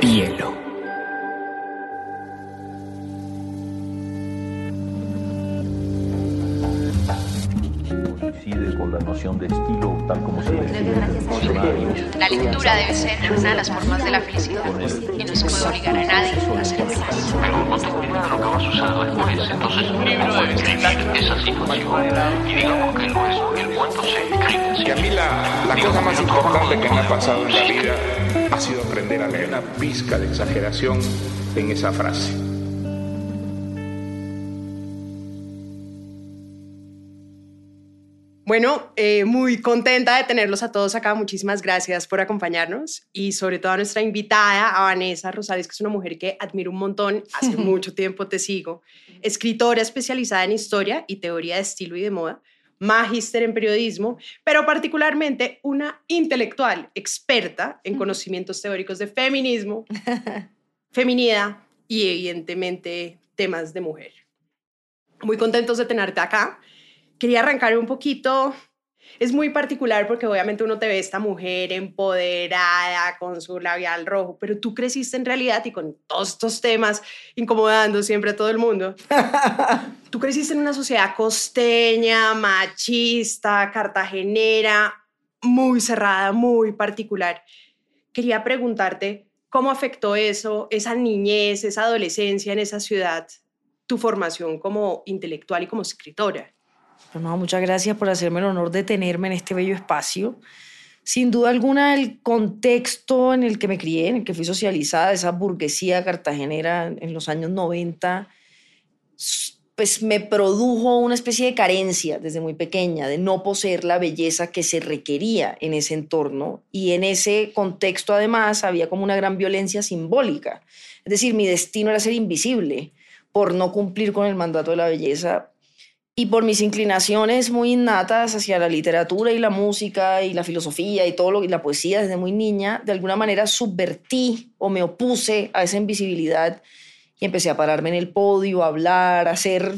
Bielo. Coincide con la noción de estilo tal como se define. La lectura debe ser una de las formas de la felicidad y no se puede obligar a nadie no de lo que va a suceder después. Entonces, un libro debe escribir esa situación. Y digamos que no es el cuento se escribe así. Que a mí la, la cosa más importante que me ha pasado en la vida ha sido aprender a leer una pizca de exageración en esa frase. Bueno, eh, muy contenta de tenerlos a todos acá. Muchísimas gracias por acompañarnos y sobre todo a nuestra invitada, a Vanessa Rosales, que es una mujer que admiro un montón. Hace mucho tiempo te sigo. Escritora especializada en historia y teoría de estilo y de moda, magíster en periodismo, pero particularmente una intelectual experta en conocimientos teóricos de feminismo, feminidad y evidentemente temas de mujer. Muy contentos de tenerte acá quería arrancar un poquito. Es muy particular porque obviamente uno te ve esta mujer empoderada con su labial rojo, pero tú creciste en realidad y con todos estos temas incomodando siempre a todo el mundo. tú creciste en una sociedad costeña, machista, cartagenera, muy cerrada, muy particular. Quería preguntarte cómo afectó eso, esa niñez, esa adolescencia en esa ciudad, tu formación como intelectual y como escritora. Muchas gracias por hacerme el honor de tenerme en este bello espacio. Sin duda alguna, el contexto en el que me crié, en el que fui socializada, esa burguesía cartagenera en los años 90, pues me produjo una especie de carencia desde muy pequeña, de no poseer la belleza que se requería en ese entorno. Y en ese contexto, además, había como una gran violencia simbólica. Es decir, mi destino era ser invisible por no cumplir con el mandato de la belleza y por mis inclinaciones muy innatas hacia la literatura y la música y la filosofía y todo lo y la poesía desde muy niña, de alguna manera subvertí o me opuse a esa invisibilidad y empecé a pararme en el podio, a hablar, a ser,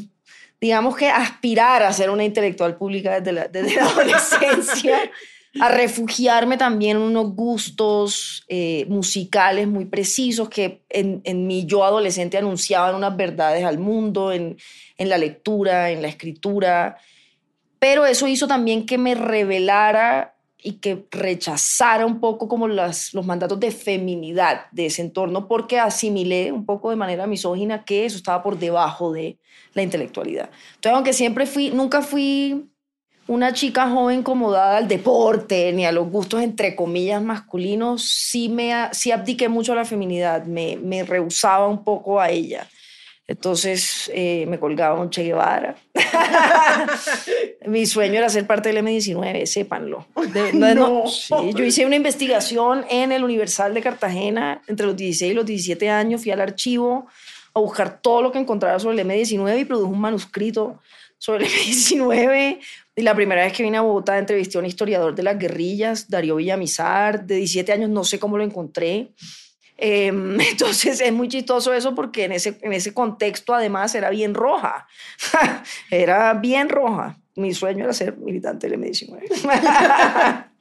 digamos que aspirar a ser una intelectual pública desde la, desde la adolescencia, a refugiarme también en unos gustos eh, musicales muy precisos que en, en mi yo adolescente anunciaban unas verdades al mundo, en, en la lectura, en la escritura, pero eso hizo también que me revelara y que rechazara un poco como las, los mandatos de feminidad de ese entorno, porque asimilé un poco de manera misógina que eso estaba por debajo de la intelectualidad. Entonces, aunque siempre fui, nunca fui una chica joven acomodada al deporte ni a los gustos entre comillas masculinos, sí, me, sí abdiqué mucho a la feminidad, me, me rehusaba un poco a ella. Entonces eh, me colgaba un Che Guevara. Mi sueño era ser parte del M19, sépanlo. no, yo hice una investigación en el Universal de Cartagena entre los 16 y los 17 años. Fui al archivo a buscar todo lo que encontraba sobre el M19 y produjo un manuscrito sobre el M19. Y la primera vez que vine a Bogotá entrevisté a un historiador de las guerrillas, Darío Villamizar. De 17 años no sé cómo lo encontré. Em, entonces es muy chistoso eso porque en ese, en ese contexto además era bien roja. era bien roja. Mi sueño era ser militante de medicina.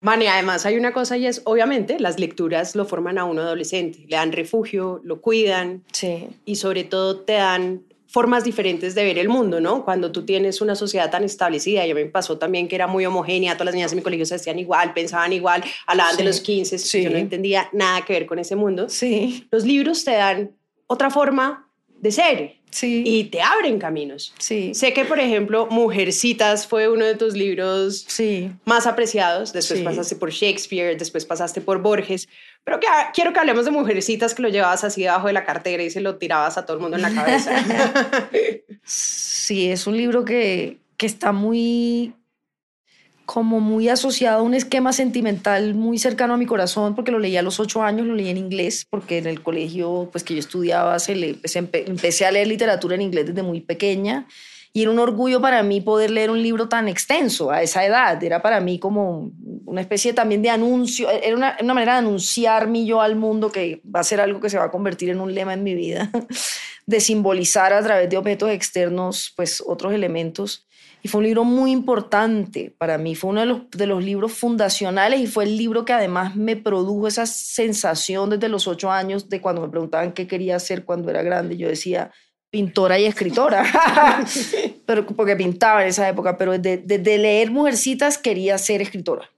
Mani, además hay una cosa y es, obviamente, las lecturas lo forman a uno adolescente, le dan refugio, lo cuidan sí. y sobre todo te dan formas diferentes de ver el mundo, ¿no? Cuando tú tienes una sociedad tan establecida, y a mí me pasó también que era muy homogénea, todas las niñas en mi colegio se vestían igual, pensaban igual, hablaban de los 15, sí. yo no entendía nada que ver con ese mundo. Sí. Los libros te dan otra forma de ser sí. y te abren caminos. Sí. Sé que, por ejemplo, Mujercitas fue uno de tus libros sí. más apreciados, después Sí. pasaste por Shakespeare, después pasaste por Borges, pero que, ah, quiero que hablemos de Mujercitas que lo llevabas así debajo de la cartera y se lo tirabas a todo el mundo en la cabeza. Sí, es un libro que, que está muy como muy asociado a un esquema sentimental muy cercano a mi corazón, porque lo leí a los ocho años, lo leí en inglés, porque en el colegio pues, que yo estudiaba se le, pues, empe- empecé a leer literatura en inglés desde muy pequeña, y era un orgullo para mí poder leer un libro tan extenso a esa edad, era para mí como una especie también de anuncio, era una, una manera de anunciar mi yo al mundo, que va a ser algo que se va a convertir en un lema en mi vida, de simbolizar a través de objetos externos pues otros elementos. Y fue un libro muy importante para mí, fue uno de los, de los libros fundacionales y fue el libro que además me produjo esa sensación desde los ocho años de cuando me preguntaban qué quería hacer cuando era grande. Yo decía, pintora y escritora, pero, porque pintaba en esa época, pero desde, desde leer Mujercitas quería ser escritora.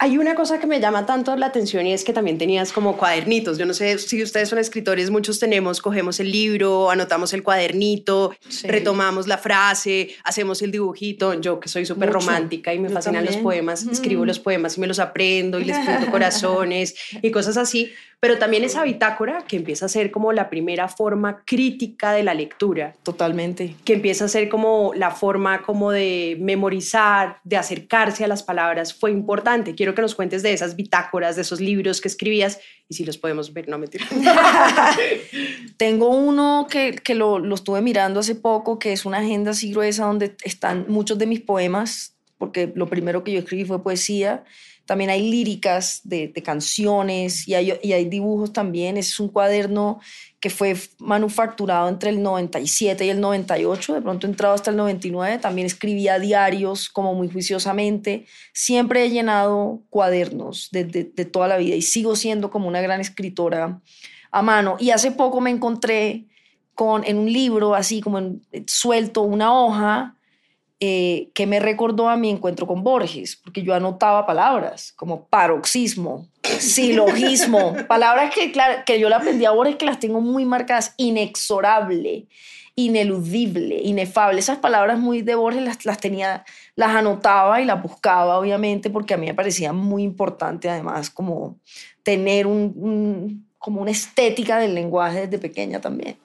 Hay una cosa que me llama tanto la atención y es que también tenías como cuadernitos. Yo no sé si ustedes son escritores, muchos tenemos, cogemos el libro, anotamos el cuadernito, Sí. retomamos la frase, hacemos el dibujito. Yo que soy súper romántica y me Yo fascinan los poemas, Mm. escribo los poemas y me los aprendo y les pinto corazones y cosas así. Pero también esa bitácora que empieza a ser como la primera forma crítica de la lectura Totalmente. que empieza a ser como la forma como de memorizar, de acercarse a las palabras, fue importante. Quiero que nos cuentes de esas bitácoras, de esos libros que escribías y si los podemos ver, no mentira. Tengo uno que, que lo, lo estuve mirando hace poco, que es una agenda así gruesa donde están muchos de mis poemas, porque lo primero que yo escribí fue poesía. También hay líricas de, canciones y hay, y hay dibujos también. Es un cuaderno que fue manufacturado entre el 97 y el 98, de pronto entrado hasta el 99. También escribía diarios como muy juiciosamente. Siempre he llenado cuadernos de, toda la vida y sigo siendo como una gran escritora a mano. Y hace poco me encontré con, en un libro, así como en- suelto, una hoja eh, que me recordó a mi encuentro con Borges, porque yo anotaba palabras como paroxismo, silogismo, palabras que, claro, que yo le aprendí a Borges que las tengo muy marcadas, inexorable, ineludible, inefable. Esas palabras muy de Borges las, las tenía, las anotaba y las buscaba, obviamente, porque a mí me parecía muy importante, además, como tener un, un- como una estética del lenguaje desde pequeña también.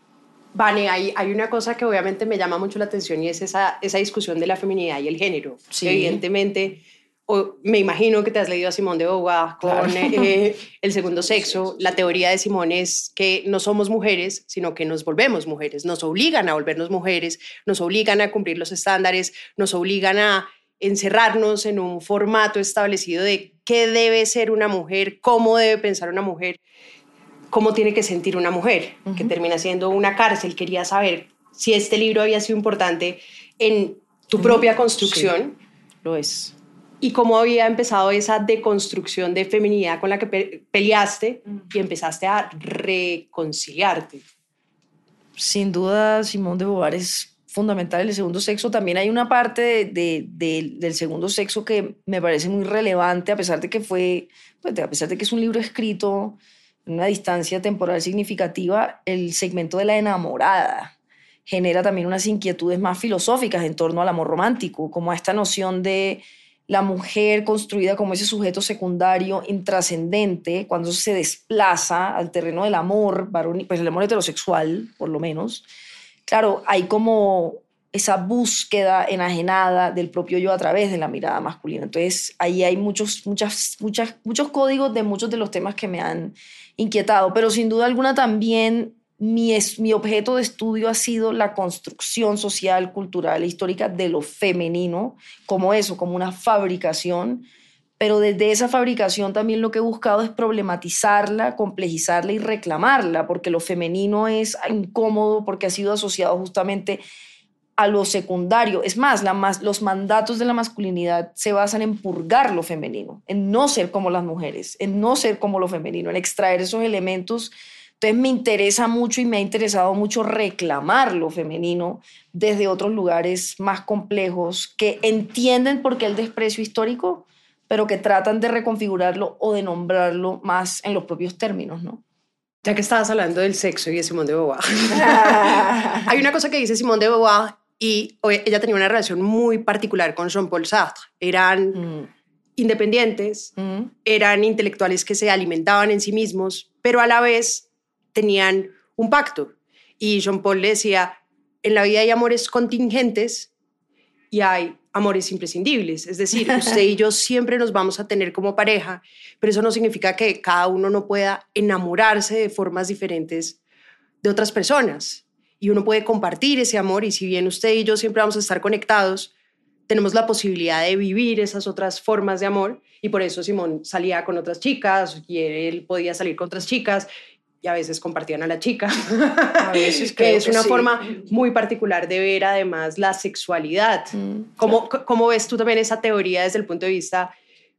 Vale, hay, hay una cosa que obviamente me llama mucho la atención y es esa, esa discusión de la feminidad y el género. Sí. Evidentemente, o- me imagino que te has leído a Simone de Beauvoir con Claro. eh, El segundo sexo. La teoría de Simone es que no somos mujeres, sino que nos volvemos mujeres. Nos obligan a volvernos mujeres, nos obligan a cumplir los estándares, nos obligan a encerrarnos en un formato establecido de qué debe ser una mujer, cómo debe pensar una mujer cómo tiene que sentir una mujer, que termina siendo una cárcel. Quería saber si este libro había sido importante en tu propia construcción Lo es. y cómo había empezado esa deconstrucción de feminidad con la que pe- peleaste y empezaste a reconciliarte. Sin duda, Simón de Beauvoir es fundamental en el segundo sexo. También hay una parte de- de- de- del segundo sexo que me parece muy relevante, a pesar de que fue, pues, a pesar de que es un libro escrito una distancia temporal significativa, el segmento de la enamorada genera también unas inquietudes más filosóficas en torno al amor romántico, como a esta noción de la mujer construida como ese sujeto secundario intrascendente, cuando se desplaza al terreno del amor, varón, pues el amor heterosexual, por lo menos. Claro, hay como esa búsqueda enajenada del propio yo a través de la mirada masculina. Entonces, ahí hay muchos, muchas, muchas, muchos códigos de muchos de los temas que me han inquietado, pero sin duda alguna también mi, es, mi objeto de estudio ha sido la construcción social, cultural e histórica de lo femenino, como eso, como una fabricación, pero desde esa fabricación también lo que he buscado es problematizarla, complejizarla y reclamarla, porque lo femenino es incómodo, porque ha sido asociado justamente a lo secundario. Es más, la mas- los mandatos de la masculinidad se basan en purgar lo femenino, en no ser como las mujeres, en no ser como lo femenino, en extraer esos elementos. Entonces me interesa mucho y me ha interesado mucho reclamar lo femenino desde otros lugares más complejos que entienden por qué el desprecio histórico, pero que tratan de reconfigurarlo o de nombrarlo más en los propios términos, ¿no? Ya que estabas hablando del sexo y de Simone de Beauvoir. Hay una cosa que dice Simone de Beauvoir y ella tenía una relación muy particular con Jean-Paul Sartre. Eran Mm, independientes, mm, eran intelectuales que se alimentaban en sí mismos, pero a la vez tenían un pacto. Y Jean-Paul le decía, en la vida hay amores contingentes y hay amores imprescindibles. Es decir, usted y yo siempre nos vamos a tener como pareja, pero eso no significa que cada uno no pueda enamorarse de formas diferentes de otras personas. Y uno puede compartir ese amor y si bien usted y yo siempre vamos a estar conectados, tenemos la posibilidad de vivir esas otras formas de amor y por eso Simón salía con otras chicas y él podía salir con otras chicas y a veces compartían a la chica. A veces que es que una sí. forma muy particular de ver además la sexualidad. Mm, ¿Cómo, ¿Cómo ves tú también esa teoría desde el punto de vista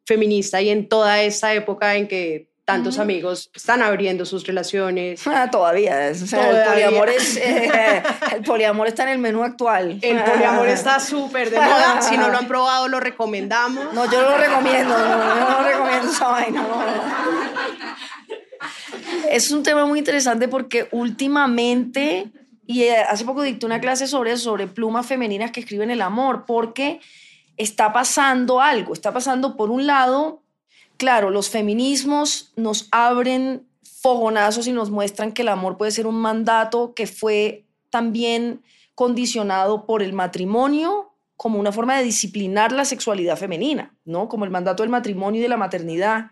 feminista y en toda esta época en que tantos amigos están abriendo sus relaciones? Ah, todavía. o sea, El, Todavía. poliamor es, eh, el poliamor está en el menú actual. El poliamor está súper de moda. Si no lo han probado, lo recomendamos. No, yo no lo recomiendo, no, yo no recomiendo esa vaina. no, no. Es un tema muy interesante porque últimamente, y eh, hace poco dicté una clase sobre eso, sobre plumas femeninas que escriben el amor, porque está pasando algo, está pasando por un lado, claro, los feminismos nos abren fogonazos y nos muestran que el amor puede ser un mandato que fue también condicionado por el matrimonio como una forma de disciplinar la sexualidad femenina, ¿no? Como el mandato del matrimonio y de la maternidad.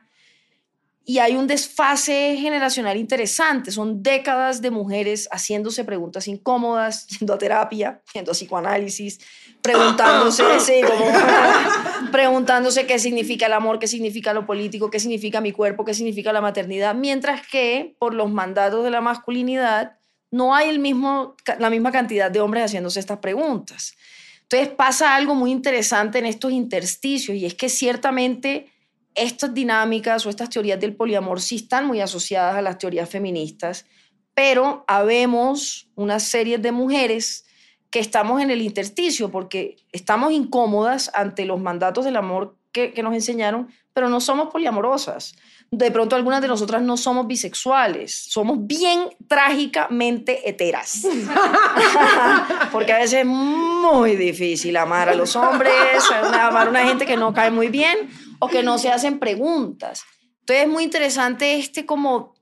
Y hay un desfase generacional interesante. Son décadas de mujeres haciéndose preguntas incómodas, yendo a terapia, yendo a psicoanálisis, preguntándose, sí, como- preguntándose qué significa el amor, qué significa lo político, qué significa mi cuerpo, qué significa la maternidad, mientras que por los mandatos de la masculinidad no hay el mismo, la misma cantidad de hombres haciéndose estas preguntas. Entonces pasa algo muy interesante en estos intersticios y es que ciertamente estas dinámicas o estas teorías del poliamor sí están muy asociadas a las teorías feministas, pero habemos una serie de mujeres que estamos en el intersticio porque estamos incómodas ante los mandatos del amor que, que nos enseñaron, pero no somos poliamorosas. De pronto algunas de nosotras no somos bisexuales, somos bien trágicamente heteras. porque a veces es muy difícil amar a los hombres, amar a una gente que no cae muy bien o que no se hacen preguntas. Entonces es muy interesante este como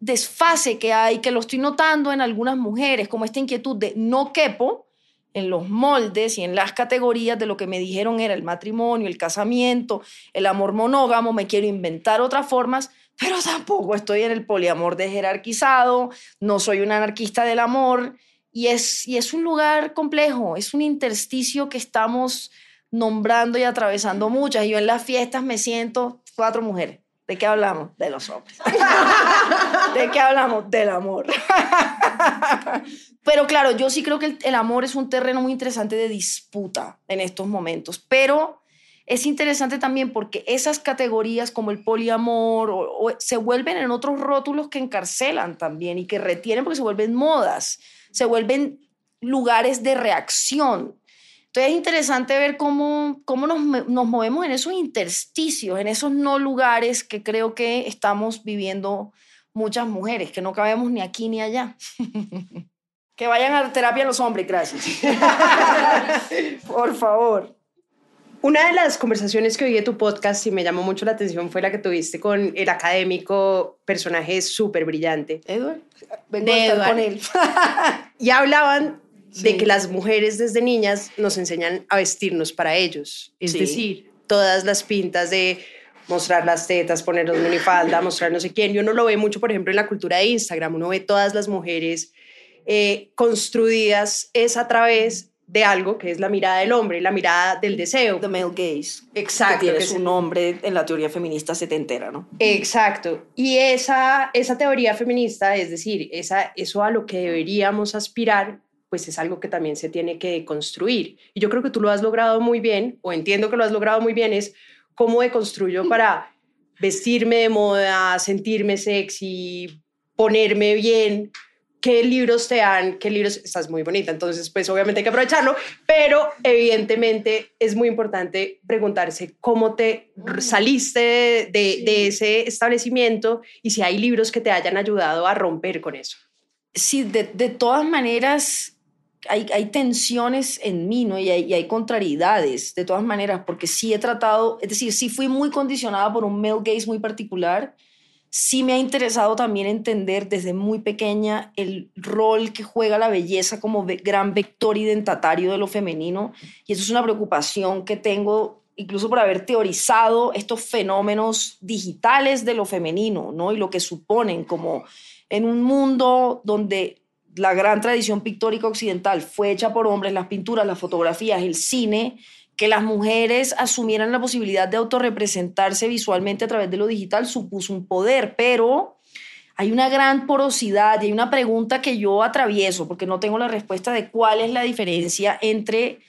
desfase que hay, que lo estoy notando en algunas mujeres, como esta inquietud de no quepo en los moldes y en las categorías de lo que me dijeron era el matrimonio, el casamiento, el amor monógamo, me quiero inventar otras formas, pero tampoco estoy en el poliamor de jerarquizado, no soy una anarquista del amor, y es, y es un lugar complejo, es un intersticio que estamos nombrando y atravesando muchas. Y yo en las fiestas me siento cuatro mujeres. ¿De qué hablamos? De los hombres. ¿De qué hablamos? Del amor. Pero claro, yo sí creo que el, amor es un terreno muy interesante de disputa en estos momentos. Pero es interesante también porque esas categorías como el poliamor o se vuelven en otros rótulos que encarcelan también y que retienen porque se vuelven modas, se vuelven lugares de reacción. Entonces es interesante ver cómo, cómo nos, nos movemos en esos intersticios, en esos no lugares que creo que estamos viviendo muchas mujeres, que no cabemos ni aquí ni allá. que vayan a terapia los hombres, gracias. Por favor. Una de las conversaciones que oí de tu podcast y me llamó mucho la atención fue la que tuviste con el académico, personaje súper brillante. Edward, vengo De a estar Edward. con él. Y hablaban de que las mujeres desde niñas nos enseñan a vestirnos para ellos. Es Sí. decir, todas las pintas de mostrar las tetas, ponernos minifalda, mostrar no sé quién. Y uno lo ve mucho, por ejemplo, en la cultura de Instagram. Uno ve todas las mujeres eh, construidas es a través de algo que es la mirada del hombre, la mirada del deseo. The male gaze. Exacto. Que es- su nombre en la teoría feminista setentera, ¿no? Exacto. Y esa, esa teoría feminista, es decir, esa, eso a lo que deberíamos aspirar, pues es algo que también se tiene que construir. Y yo creo que tú lo has logrado muy bien, o entiendo que lo has logrado muy bien, es cómo deconstruyo para vestirme de moda, sentirme sexy, ponerme bien. ¿Qué libros te han? ¿Qué libros? Estás muy bonita, entonces pues obviamente hay que aprovecharlo, pero evidentemente es muy importante preguntarse cómo te saliste de, de- de ese establecimiento y si hay libros que te hayan ayudado a romper con eso. Sí, de, de todas maneras hay, hay tensiones en mí, ¿no? Y hay, y hay contrariedades, de todas maneras, porque sí he tratado, es decir, sí fui muy condicionada por un male gaze muy particular. Sí me ha interesado también entender desde muy pequeña el rol que juega la belleza como ve- gran vector identitario de lo femenino. Y eso es una preocupación que tengo incluso por haber teorizado estos fenómenos digitales de lo femenino, ¿no? Y lo que suponen como en un mundo donde la gran tradición pictórica occidental fue hecha por hombres, las pinturas, las fotografías, el cine, que las mujeres asumieran la posibilidad de autorrepresentarse visualmente a través de lo digital supuso un poder, pero hay una gran porosidad y hay una pregunta que yo atravieso porque no tengo la respuesta de cuál es la diferencia entre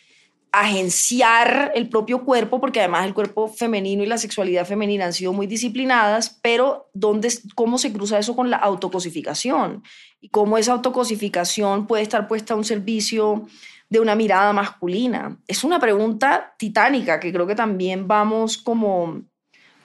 agenciar el propio cuerpo, porque además el cuerpo femenino y la sexualidad femenina han sido muy disciplinadas, pero ¿dónde, ¿cómo se cruza eso con la autocosificación? Y cómo esa autocosificación puede estar puesta a un servicio de una mirada masculina. Es una pregunta titánica que creo que también vamos como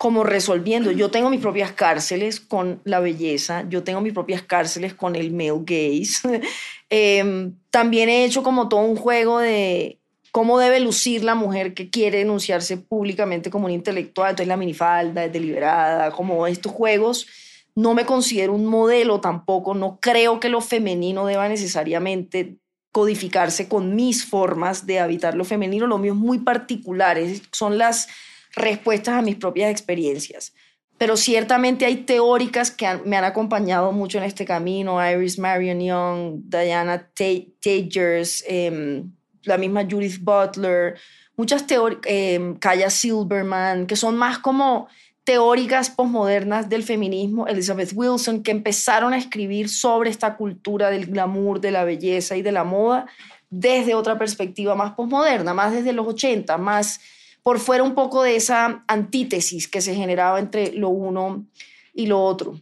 como resolviendo. Yo tengo mis propias cárceles con la belleza, yo tengo mis propias cárceles con el male gaze. Em, también he hecho como todo un juego de cómo debe lucir la mujer que quiere enunciarse públicamente como un intelectual, entonces la minifalda, es deliberada, como estos juegos. No me considero un modelo tampoco, no creo que lo femenino deba necesariamente codificarse con mis formas de habitar lo femenino, lo mío es muy particular, son las respuestas a mis propias experiencias. Pero ciertamente hay teóricas que me han acompañado mucho en este camino, Iris Marion Young, Diana Tagers, em, la misma Judith Butler, muchas teóricas, eh, Kaya Silverman, que son más como teóricas posmodernas del feminismo, Elizabeth Wilson, que empezaron a escribir sobre esta cultura del glamour, de la belleza y de la moda desde otra perspectiva más posmoderna, más desde los 80, más por fuera un poco de esa antítesis que se generaba entre lo uno y lo otro.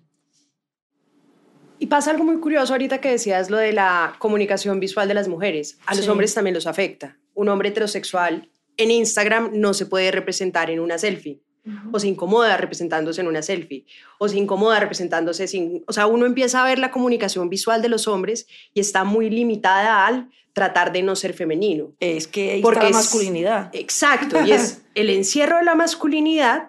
Y pasa algo muy curioso ahorita que decías lo de la comunicación visual de las mujeres. A los hombres también los afecta. Un hombre heterosexual en Instagram no se puede representar en una selfie. O se incomoda representándose en una selfie. O se incomoda representándose sin... O sea, uno empieza a ver la comunicación visual de los hombres y está muy limitada al tratar de no ser femenino. Es que ahí Porque está la masculinidad. exacto, y es el encierro de la masculinidad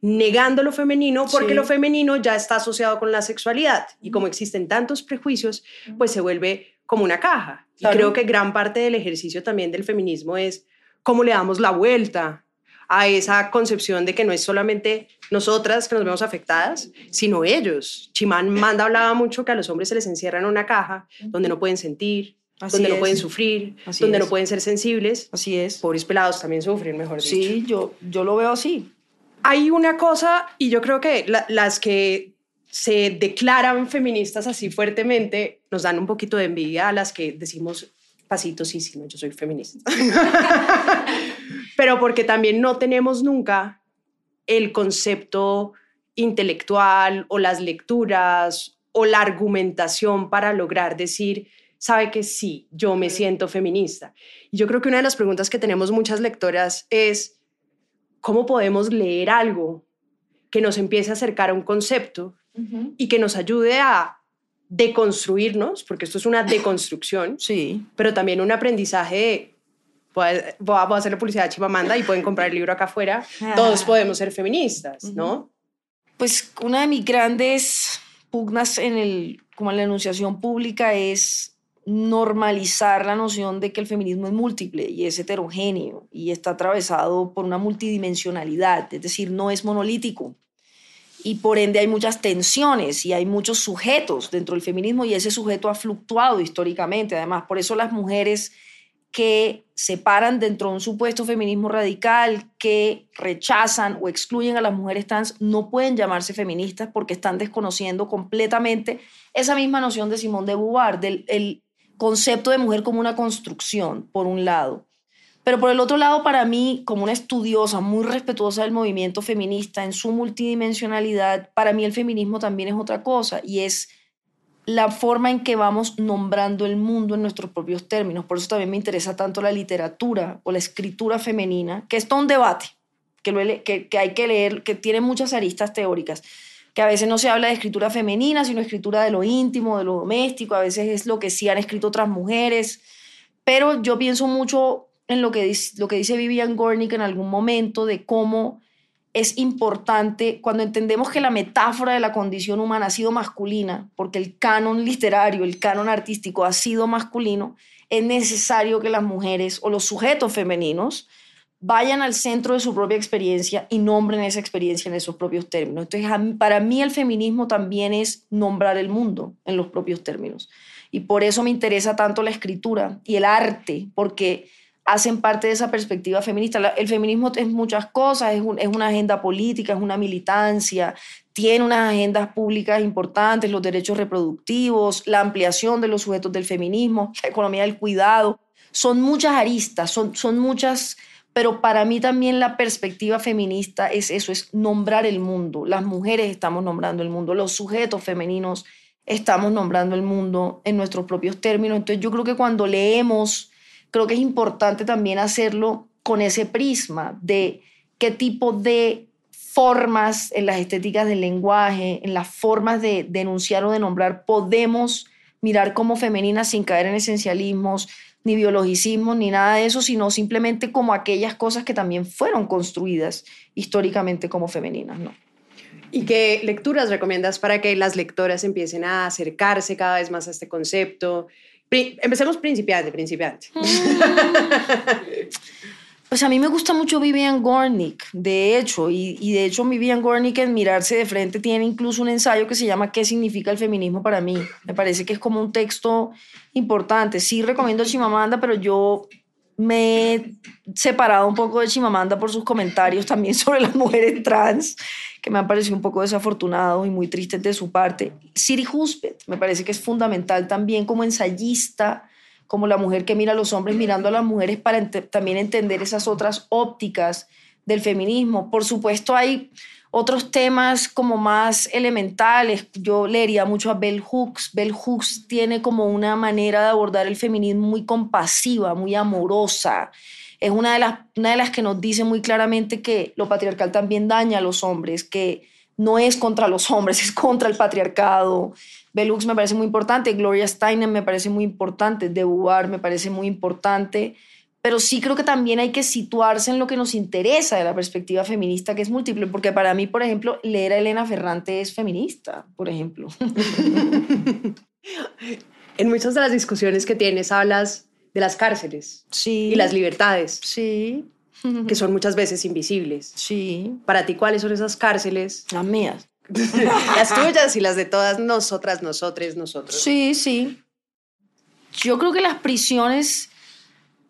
negando lo femenino porque lo femenino ya está asociado con la sexualidad y como existen tantos prejuicios, pues se vuelve como una caja. Y creo que gran parte del ejercicio también del feminismo es cómo le damos la vuelta a esa concepción de que no es solamente nosotras que nos vemos afectadas, sino ellos. Chimán Manda hablaba mucho que a los hombres se les encierra en una caja donde no pueden sentir, donde no pueden sufrir, donde no pueden ser sensibles. Así es. Pobres pelados también sufren, mejor dicho. Sí, yo, yo lo veo así. Hay una cosa, y yo creo que las que se declaran feministas así fuertemente nos dan un poquito de envidia a las que decimos pasitos, sí, sí, no, yo soy feminista. Pero porque también no tenemos nunca el concepto intelectual o las lecturas o la argumentación para lograr decir, sabe que sí, yo me siento feminista. Y yo creo que una de las preguntas que tenemos muchas lectoras es, ¿cómo podemos leer algo que nos empiece a acercar a un concepto y que nos ayude a deconstruirnos, porque esto es una deconstrucción, sí. pero también un aprendizaje de, voy a, hacer la publicidad de Chimamanda y pueden comprar el libro acá afuera, todos podemos ser feministas, ¿no? Pues una de mis grandes pugnas en el, como en la enunciación pública es normalizar la noción de que el feminismo es múltiple y es heterogéneo y está atravesado por una multidimensionalidad, es decir, no es monolítico. Y por ende hay muchas tensiones y hay muchos sujetos dentro del feminismo y ese sujeto ha fluctuado históricamente. Además, por eso las mujeres que se paran dentro de un supuesto feminismo radical, que rechazan o excluyen a las mujeres trans, no pueden llamarse feministas porque están desconociendo completamente esa misma noción de Simón de Beauvoir, del el concepto de mujer como una construcción, por un lado. Pero por el otro lado, para mí, como una estudiosa muy respetuosa del movimiento feminista en su multidimensionalidad, para mí el feminismo también es otra cosa y es la forma en que vamos nombrando el mundo en nuestros propios términos. Por eso también me interesa tanto la literatura o la escritura femenina, que es todo un debate, que, que, que hay que leer, que tiene muchas aristas teóricas que a veces no se habla de escritura femenina, sino escritura de lo íntimo, de lo doméstico, a veces es lo que sí han escrito otras mujeres, pero yo pienso mucho en lo que dice, Vivian Gornick en algún momento de cómo es importante cuando entendemos que la metáfora de la condición humana ha sido masculina, porque el canon literario, el canon artístico ha sido masculino, es necesario que las mujeres o los sujetos femeninos vayan al centro de su propia experiencia y nombren esa experiencia en esos propios términos. Entonces, para mí el feminismo también es nombrar el mundo en los propios términos. Y por eso me interesa tanto la escritura y el arte, porque hacen parte de esa perspectiva feminista. El feminismo es muchas cosas, es, es una agenda política, es una militancia, tiene unas agendas públicas importantes, los derechos reproductivos, la ampliación de los sujetos del feminismo, la economía del cuidado. Son muchas aristas, son, son muchas, pero para mí también la perspectiva feminista es eso, es nombrar el mundo. Las mujeres estamos nombrando el mundo, los sujetos femeninos estamos nombrando el mundo en nuestros propios términos. Entonces yo creo que cuando leemos, creo que es importante también hacerlo con ese prisma de qué tipo de formas en las estéticas del lenguaje, en las formas de denunciar o de nombrar, podemos mirar como femeninas sin caer en esencialismos, ni biologicismos, ni nada de eso, sino simplemente como aquellas cosas que también fueron construidas históricamente como femeninas, ¿no? ¿Y qué lecturas recomiendas para que las lectoras empiecen a acercarse cada vez más a este concepto? empecemos principiante, principiante. Pues a mí me gusta mucho Vivian Gornick, de hecho, y, de hecho Vivian Gornick en Mirarse de Frente tiene incluso un ensayo que se llama ¿Qué significa el feminismo para mí? Me parece que es como un texto importante. Sí recomiendo Chimamanda, pero yo me he separado un poco de Chimamanda por sus comentarios también sobre las mujeres trans, que me han parecido un poco desafortunados y muy tristes de su parte. Siri Husbeth me parece que es fundamental también como ensayista como la mujer que mira a los hombres mirando a las mujeres para también entender esas otras ópticas del feminismo. Por supuesto, hay otros temas como más elementales. Yo leería mucho a Bell Hooks. Bell Hooks tiene como una manera de abordar el feminismo muy compasiva, muy amorosa. Es una de las, una de las que nos dice muy claramente que lo patriarcal también daña a los hombres, que no es contra los hombres, es contra el patriarcado, Belux me parece muy importante, Gloria Steinem me parece muy importante, De me parece muy importante, pero sí creo que también hay que situarse en lo que nos interesa de la perspectiva feminista, que es múltiple, porque para mí, por ejemplo, leer a Elena Ferrante es feminista, por ejemplo. en muchas de las discusiones que tienes hablas de las cárceles sí. y las libertades. Sí. Que son muchas veces invisibles. Sí. Para ti, ¿cuáles son esas cárceles? Las mías. las tuyas y las de todas nosotras, nosotres, nosotros. Sí, sí. Yo creo que las prisiones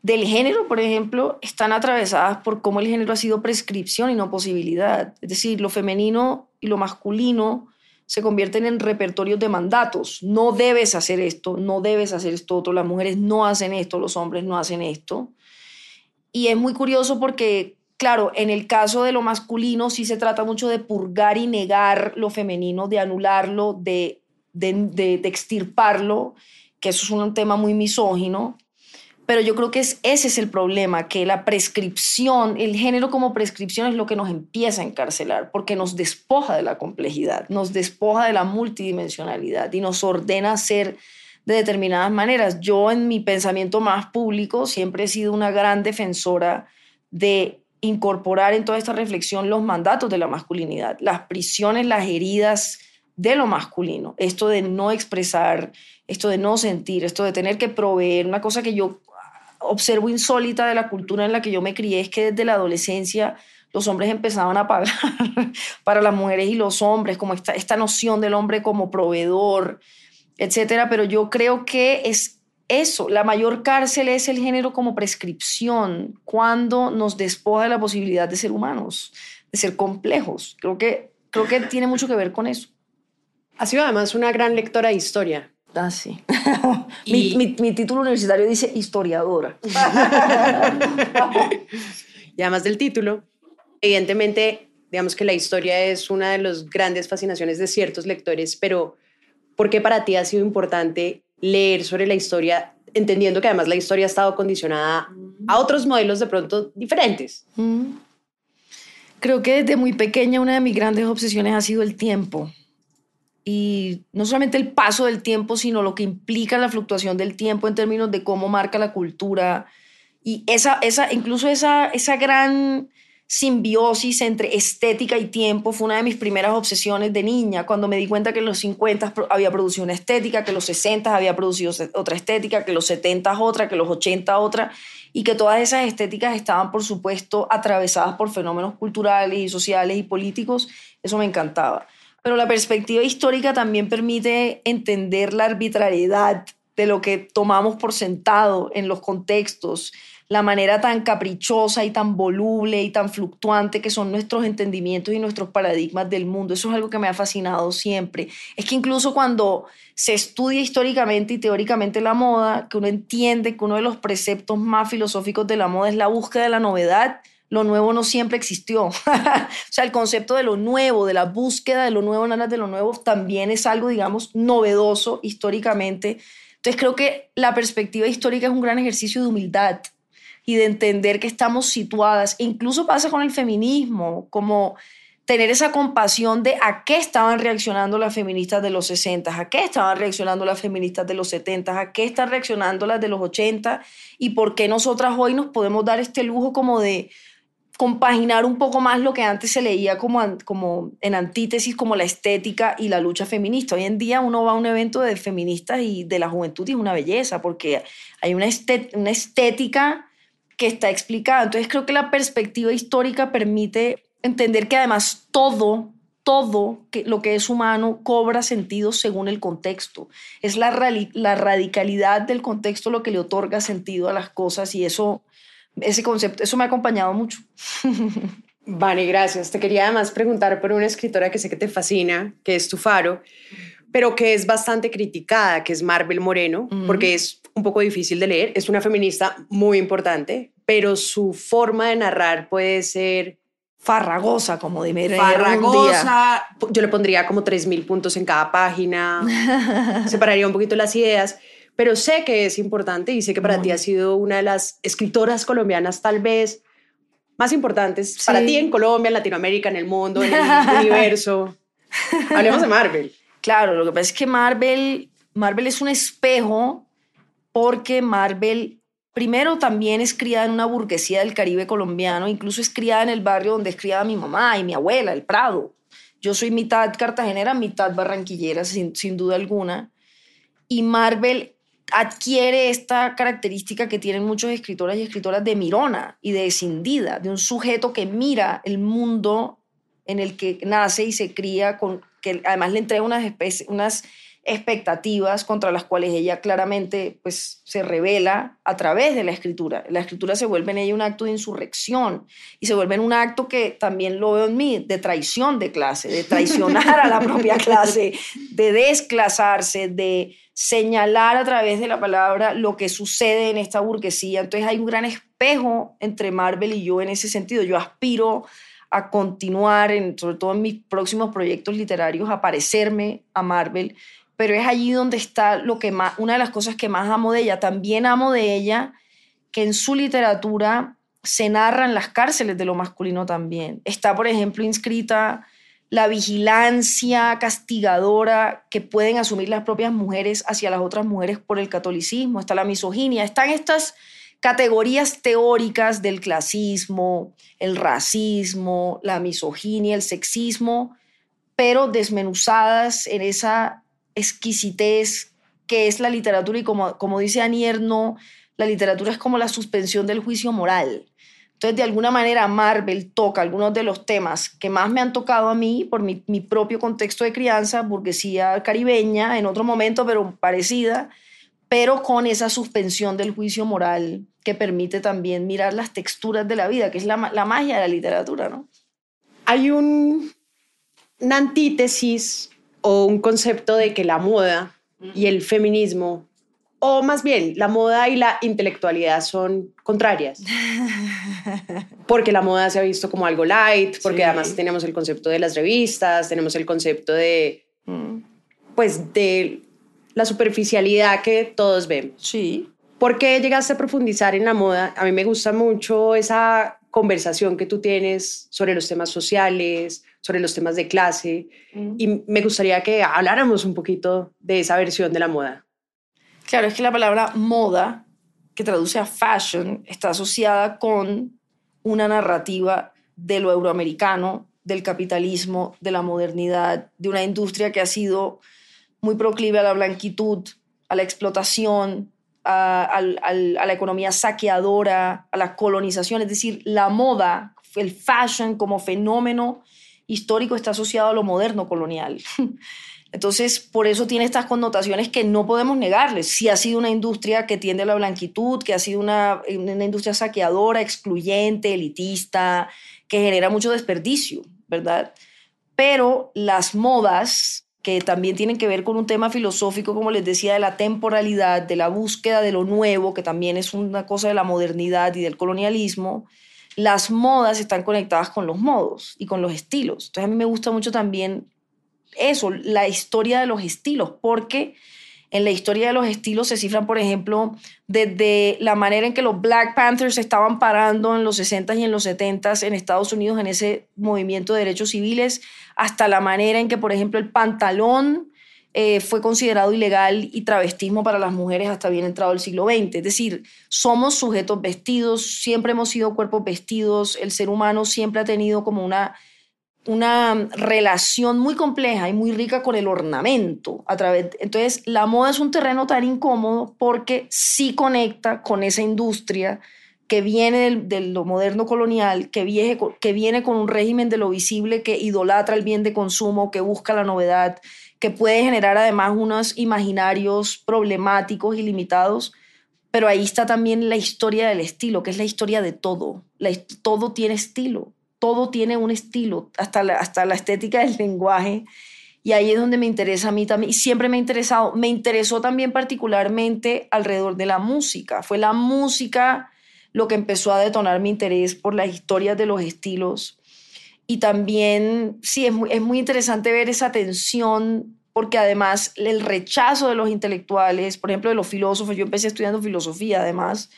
del género, por ejemplo, están atravesadas por cómo el género ha sido prescripción y no posibilidad. Es decir, lo femenino y lo masculino se convierten en repertorios de mandatos. No debes hacer esto, no debes hacer esto otro. Las mujeres no hacen esto, los hombres no hacen esto. Y es muy curioso porque Claro, en el caso de lo masculino sí se trata mucho de purgar y negar lo femenino, de anularlo, de, de, extirparlo, que eso es un tema muy misógino. Pero yo creo que es, ese es el problema, que la prescripción, el género como prescripción es lo que nos empieza a encarcelar, porque nos despoja de la complejidad, nos despoja de la multidimensionalidad y nos ordena ser de determinadas maneras. Yo en mi pensamiento más público siempre he sido una gran defensora de incorporar en toda esta reflexión los mandatos de la masculinidad, las prisiones, las heridas de lo masculino, esto de no expresar, esto de no sentir, esto de tener que proveer, una cosa que yo observo insólita de la cultura en la que yo me crié es que desde la adolescencia los hombres empezaban a pagar para las mujeres y los hombres, como esta, esta noción del hombre como proveedor, etcétera, pero yo creo que es eso, la mayor cárcel es el género como prescripción, cuando nos despoja de la posibilidad de ser humanos, de ser complejos. Creo que, creo que tiene mucho que ver con eso. Ha sido además una gran lectora de historia. Ah, sí. mi, mi, título universitario dice historiadora. y además del título, evidentemente, digamos que la historia es una de las grandes fascinaciones de ciertos lectores, pero ¿por qué para ti ha sido importante leer sobre la historia, entendiendo que además la historia ha estado condicionada a otros modelos de pronto diferentes. Creo que desde muy pequeña una de mis grandes obsesiones ha sido el tiempo. Y no solamente el paso del tiempo, sino lo que implica la fluctuación del tiempo en términos de cómo marca la cultura. Y esa, esa, incluso esa, esa gran simbiosis entre estética y tiempo fue una de mis primeras obsesiones de niña, cuando me di cuenta que en los 50 había producido una estética, que en los 60 había producido otra estética, que en los 70 otra, que en los 80 otra, y que todas esas estéticas estaban, por supuesto, atravesadas por fenómenos culturales y sociales y políticos, eso me encantaba. Pero la perspectiva histórica también permite entender la arbitrariedad de lo que tomamos por sentado en los contextos, la manera tan caprichosa y tan voluble y tan fluctuante que son nuestros entendimientos y nuestros paradigmas del mundo. Eso es algo que me ha fascinado siempre. Es que incluso cuando se estudia históricamente y teóricamente la moda, que uno entiende que uno de los preceptos más filosóficos de la moda es la búsqueda de la novedad, lo nuevo no siempre existió. o sea, el concepto de lo nuevo, de la búsqueda de lo nuevo, nada de lo nuevo, también es algo, digamos, novedoso históricamente. Entonces creo que la perspectiva histórica es un gran ejercicio de humildad y de entender que estamos situadas. Incluso pasa con el feminismo, como tener esa compasión de a qué estaban reaccionando las feministas de los 60, a qué estaban reaccionando las feministas de los 70, a qué están reaccionando las de los 80 y por qué nosotras hoy nos podemos dar este lujo como de compaginar un poco más lo que antes se leía como, como en antítesis, como la estética y la lucha feminista. Hoy en día uno va a un evento de feministas y de la juventud y es una belleza porque hay una, una estética que está explicada. Entonces creo que la perspectiva histórica permite entender que además todo, todo que, lo que es humano cobra sentido según el contexto. Es la, la radicalidad del contexto lo que le otorga sentido a las cosas y eso, ese concepto, eso me ha acompañado mucho. Vale, gracias. Te quería además preguntar por una escritora que sé que te fascina, que es tu faro, pero que es bastante criticada, que es Marvel Moreno, porque es un poco difícil de leer. Es una feminista muy importante, pero su forma de narrar puede ser farragosa, como dime. Farragosa. Yo le pondría como 3.000 puntos en cada página. Separaría un poquito las ideas. Pero sé que es importante y sé que para ti ha sido una de las escritoras colombianas tal vez más importantes para ti en Colombia, en Latinoamérica, en el mundo, en el universo. Hablemos de Marvel. Claro, lo que pasa es que Marvel, Marvel es un espejo porque Marvel primero también es criada en una burguesía del Caribe colombiano, incluso es criada en el barrio donde es criada mi mamá y mi abuela, el Prado. Yo soy mitad cartagenera, mitad barranquillera, sin, sin duda alguna. Y Marvel adquiere esta característica que tienen muchos escritores y escritoras de mirona y de escindida, de un sujeto que mira el mundo en el que nace y se cría, con, que además le entrega unas, unas expectativas contra las cuales ella claramente pues, se revela a través de la escritura. La escritura se vuelve en ella un acto de insurrección y se vuelve en un acto que también lo veo en mí, de traición de clase, de traicionar a la propia clase, de desclasarse, de señalar a través de la palabra lo que sucede en esta burguesía. Entonces hay un gran espejo entre Marvel y yo en ese sentido. Yo aspiro a continuar, en, sobre todo en mis próximos proyectos literarios, a parecerme a Marvel pero es allí donde está lo que más, una de las cosas que más amo de ella. También amo de ella que en su literatura se narran las cárceles de lo masculino también. Está, por ejemplo, inscrita la vigilancia castigadora que pueden asumir las propias mujeres hacia las otras mujeres por el catolicismo, está la misoginia, están estas categorías teóricas del clasismo, el racismo, la misoginia, el sexismo, pero desmenuzadas en esa exquisitez que es la literatura y como, como dice Anier, no, la literatura es como la suspensión del juicio moral. Entonces, de alguna manera, Marvel toca algunos de los temas que más me han tocado a mí por mi, mi, propio contexto de crianza, burguesía caribeña, en otro momento, pero parecida, pero con esa suspensión del juicio moral que permite también mirar las texturas de la vida, que es la, la magia de la literatura, ¿no? Hay un, antítesis o un concepto de que la moda y el feminismo, o más bien la moda y la intelectualidad son contrarias. Porque la moda se ha visto como algo light, porque además tenemos el concepto de las revistas, tenemos el concepto de, pues, de la superficialidad que todos vemos. Sí. ¿Por qué llegaste a profundizar en la moda? A mí me gusta mucho esa conversación que tú tienes sobre los temas sociales, sobre los temas de clase mm. y me gustaría que habláramos un poquito de esa versión de la moda. Claro, es que la palabra moda, que traduce a fashion, está asociada con una narrativa de lo euroamericano, del capitalismo, de la modernidad, de una industria que ha sido muy proclive a la blanquitud, a la explotación, a, a, la economía saqueadora, a la colonización, es decir, la moda, el fashion como fenómeno histórico está asociado a lo moderno colonial. Entonces, por eso tiene estas connotaciones que no podemos negarles. Sí ha sido una industria que tiende a la blanquitud, que ha sido una, una industria saqueadora, excluyente, elitista, que genera mucho desperdicio, ¿verdad? Pero las modas, que también tienen que ver con un tema filosófico, como les decía, de la temporalidad, de la búsqueda de lo nuevo, que también es una cosa de la modernidad y del colonialismo, las modas están conectadas con los modos y con los estilos. Entonces a mí me gusta mucho también eso, la historia de los estilos, porque en la historia de los estilos se cifran, por ejemplo, desde la manera en que los Black Panthers estaban parando en los 60s y en los 70s en Estados Unidos en ese movimiento de derechos civiles, hasta la manera en que, por ejemplo, el pantalón eh, fue considerado ilegal y travestismo para las mujeres hasta bien entrado el siglo XX. Es decir, somos sujetos vestidos, siempre hemos sido cuerpos vestidos, el ser humano siempre ha tenido como una una relación muy compleja y muy rica con el ornamento. A través, entonces, la moda es un terreno tan incómodo porque sí conecta con esa industria que viene de lo moderno colonial, que viene, que viene con un régimen de lo visible que idolatra el bien de consumo, que busca la novedad, que puede generar además unos imaginarios problemáticos y limitados. Pero ahí está también la historia del estilo, que es la historia de todo. todo tiene estilo todo tiene un estilo, hasta la, hasta la estética del lenguaje. Y ahí es donde me interesa a mí también. Y siempre me ha interesado. Me interesó también particularmente alrededor de la música. Fue la música lo que empezó a detonar mi interés por las historias de los estilos. Y también, sí, es muy, es muy interesante ver esa tensión, porque además el rechazo de los intelectuales, por ejemplo, de los filósofos, yo empecé estudiando filosofía además,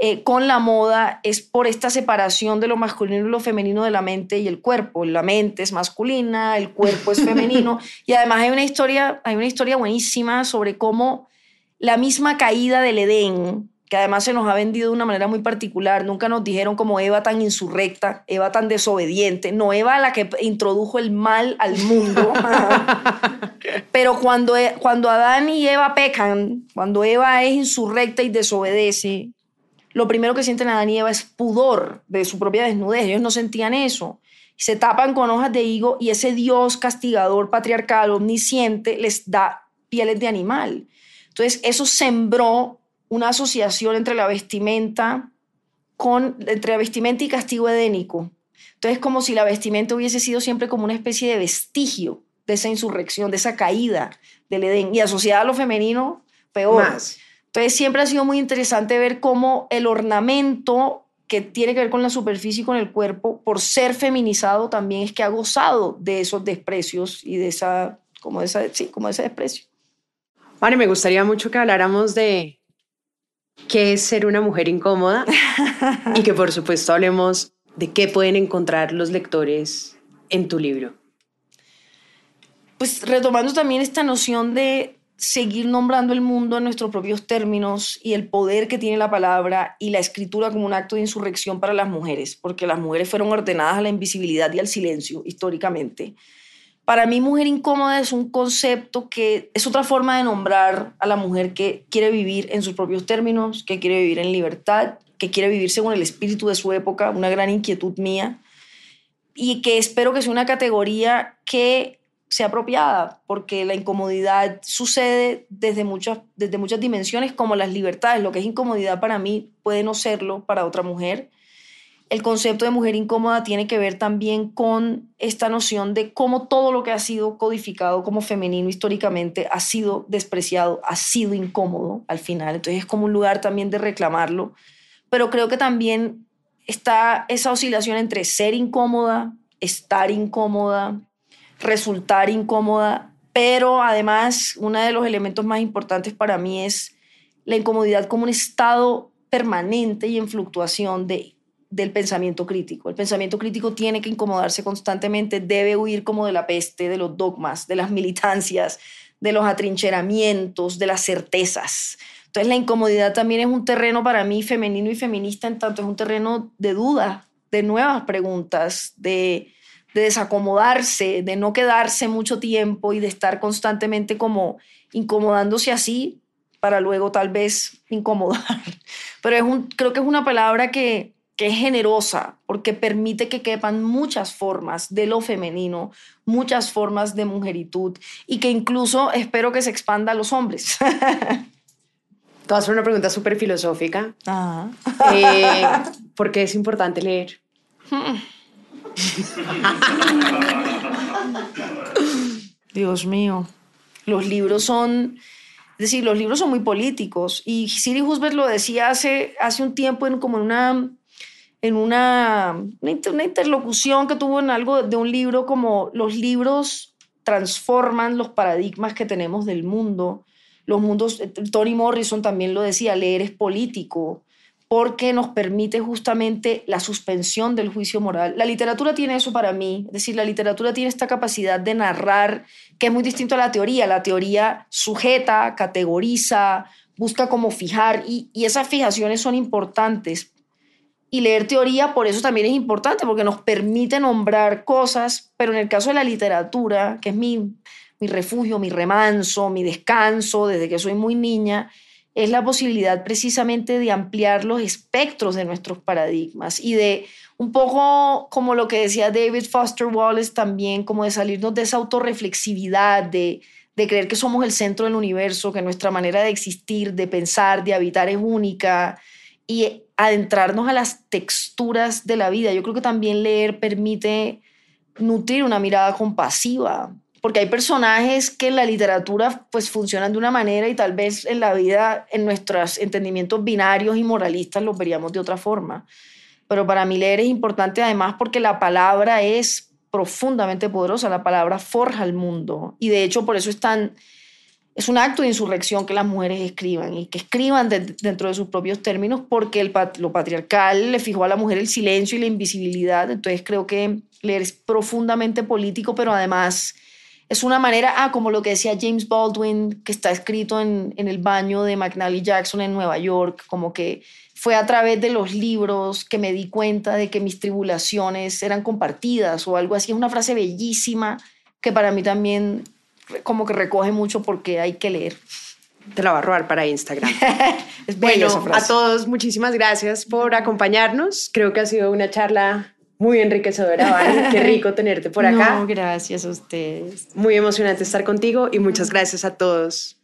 eh, con la moda es por esta separación de lo masculino y lo femenino de la mente y el cuerpo. La mente es masculina, el cuerpo es femenino. y además hay una historia, hay una historia buenísima sobre cómo la misma caída del Edén, que además se nos ha vendido de una manera muy particular, nunca nos dijeron como Eva tan insurrecta, Eva tan desobediente, no Eva la que introdujo el mal al mundo. Pero cuando, cuando Adán y Eva pecan, cuando Eva es insurrecta y desobedece, lo primero que sienten Adán y Eva es pudor de su propia desnudez. Ellos no sentían eso. Se tapan con hojas de higo y ese Dios castigador, patriarcal, omnisciente, les da pieles de animal. Entonces, eso sembró una asociación entre la vestimenta con entre la vestimenta y castigo edénico. Entonces, como si la vestimenta hubiese sido siempre como una especie de vestigio de esa insurrección, de esa caída del Edén y asociada a lo femenino, peor. Más. Entonces siempre ha sido muy interesante ver cómo el ornamento que tiene que ver con la superficie y con el cuerpo, por ser feminizado también es que ha gozado de esos desprecios y de esa, como esa, sí, como ese desprecio. Vale, me gustaría mucho que habláramos de qué es ser una mujer incómoda y que por supuesto hablemos de qué pueden encontrar los lectores en tu libro. Pues retomando también esta noción de, seguir nombrando el mundo en nuestros propios términos y el poder que tiene la palabra y la escritura como un acto de insurrección para las mujeres, porque las mujeres fueron ordenadas a la invisibilidad y al silencio históricamente. Para mí, mujer incómoda es un concepto que es otra forma de nombrar a la mujer que quiere vivir en sus propios términos, que quiere vivir en libertad, que quiere vivir según el espíritu de su época, una gran inquietud mía, y que espero que sea una categoría que sea apropiada, porque la incomodidad sucede desde muchas, desde muchas dimensiones, como las libertades. Lo que es incomodidad para mí puede no serlo para otra mujer. El concepto de mujer incómoda tiene que ver también con esta noción de cómo todo lo que ha sido codificado como femenino históricamente ha sido despreciado, ha sido incómodo al final. Entonces es como un lugar también de reclamarlo. Pero creo que también está esa oscilación entre ser incómoda, estar incómoda, resultar incómoda, pero además uno de los elementos más importantes para mí es la incomodidad como un estado permanente y en fluctuación de, del pensamiento crítico. El pensamiento crítico tiene que incomodarse constantemente, debe huir como de la peste, de los dogmas, de las militancias, de los atrincheramientos, de las certezas. Entonces la incomodidad también es un terreno para mí femenino y feminista, en tanto es un terreno de duda, de nuevas preguntas, de, de desacomodarse, de no quedarse mucho tiempo y de estar constantemente como incomodándose así para luego tal vez incomodar. Pero es un, creo que es una palabra que, que es generosa, porque permite que quepan muchas formas de lo femenino, muchas formas de mujeritud y que incluso espero que se expanda a los hombres. Te voy a hacer una pregunta súper filosófica. Ajá. Eh, ¿Por qué es importante leer? Dios mío, los libros son, es decir, los libros son muy políticos y Siri Husbert lo decía hace, hace un tiempo en como en una en una, una interlocución que tuvo en algo de un libro como los libros transforman los paradigmas que tenemos del mundo. Los mundos, Toni Morrison también lo decía, leer es político porque nos permite justamente la suspensión del juicio moral. La literatura tiene eso para mí, es decir, la literatura tiene esta capacidad de narrar que es muy distinto a la teoría. La teoría sujeta, categoriza, busca cómo fijar y, y esas fijaciones son importantes. Y leer teoría por eso también es importante, porque nos permite nombrar cosas, pero en el caso de la literatura, que es mi, mi refugio, mi remanso, mi descanso desde que soy muy niña, es la posibilidad precisamente de ampliar los espectros de nuestros paradigmas y de un poco como lo que decía David Foster Wallace también, como de salirnos de esa autorreflexividad, de, de creer que somos el centro del universo, que nuestra manera de existir, de pensar, de habitar es única y adentrarnos a las texturas de la vida. Yo creo que también leer permite nutrir una mirada compasiva, porque hay personajes que en la literatura pues funcionan de una manera y tal vez en la vida, en nuestros entendimientos binarios y moralistas los veríamos de otra forma. Pero para mí leer es importante además porque la palabra es profundamente poderosa, la palabra forja el mundo y de hecho por eso es tan... Es un acto de insurrección que las mujeres escriban y que escriban dentro de sus propios términos porque el, lo patriarcal le fijó a la mujer el silencio y la invisibilidad. Entonces creo que leer es profundamente político, pero además es una manera, ah, como lo que decía James Baldwin, que está escrito en, en el baño de McNally Jackson en Nueva York, como que fue a través de los libros que me di cuenta de que mis tribulaciones eran compartidas o algo así. Es una frase bellísima que para mí también como que recoge mucho porque hay que leer. Te la va a robar para Instagram. es bueno, a todos muchísimas gracias por acompañarnos. Creo que ha sido una charla muy enriquecedora, ¿vale? Qué rico tenerte por acá. No, gracias a ustedes. Muy emocionante estar contigo y muchas gracias a todos.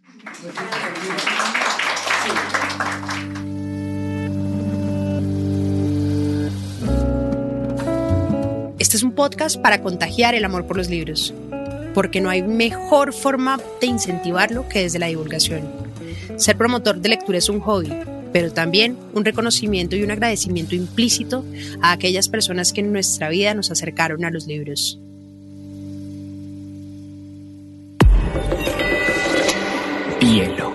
Este es un podcast para contagiar el amor por los libros, porque no hay mejor forma de incentivarlo que desde la divulgación. Ser promotor de lectura es un hobby pero también un reconocimiento y un agradecimiento implícito a aquellas personas que en nuestra vida nos acercaron a los libros. Hielo.